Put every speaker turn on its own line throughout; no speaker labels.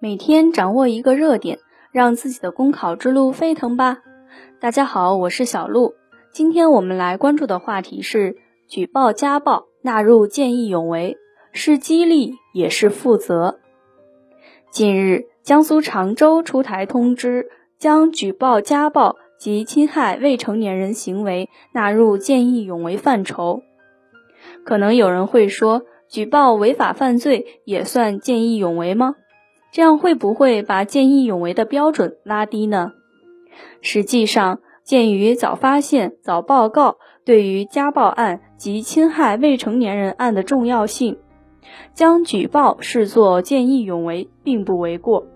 每天掌握一个热点，让自己的公考之路沸腾吧！大家好，我是小鹿。今天我们来关注的话题是：举报家暴纳入见义勇为，是激励也是负责。近日，江苏常州出台通知，将举报家暴及侵害未成年人行为纳入见义勇为范畴。可能有人会说，举报违法犯罪也算见义勇为吗？这样会不会把见义勇为的标准拉低呢？实际上，鉴于早发现、早报告对于家暴案及侵害未成年人案的重要性，将举报视作见义勇为并不为过。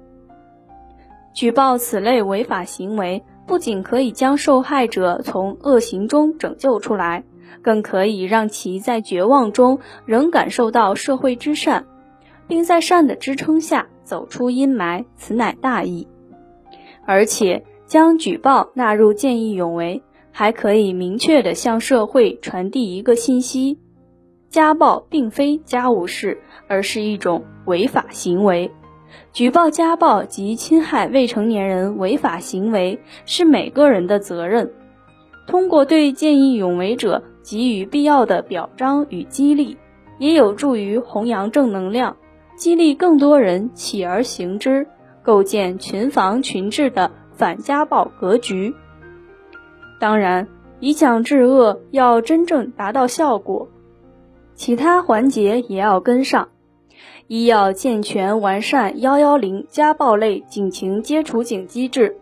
举报此类违法行为，不仅可以将受害者从恶行中拯救出来，更可以让其在绝望中仍感受到社会之善。并在善的支撑下走出阴霾，此乃大义。而且将举报纳入见义勇为，还可以明确地向社会传递一个信息：家暴并非家务事，而是一种违法行为。举报家暴及侵害未成年人违法行为是每个人的责任。通过对见义勇为者给予必要的表彰与激励，也有助于弘扬正能量。激励更多人起而行之，构建群防群治的反家暴格局。当然，以强制恶要真正达到效果，其他环节也要跟上。一要健全完善幺幺零家暴类警情接处警机制，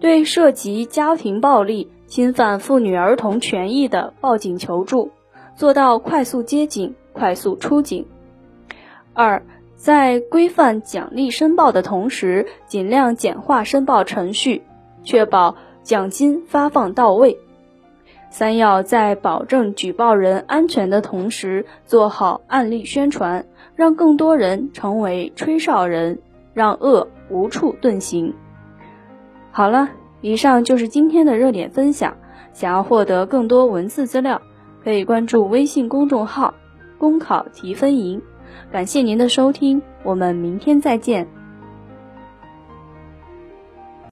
对涉及家庭暴力、侵犯妇女儿童权益的报警求助，做到快速接警、快速出警。二。在规范奖励申报的同时，尽量简化申报程序，确保奖金发放到位。三要在保证举报人安全的同时，做好案例宣传，让更多人成为吹哨人，让恶无处遁形。好了，以上就是今天的热点分享。想要获得更多文字资料，可以关注微信公众号“公考提分营”。感谢您的收听，我们明天再见。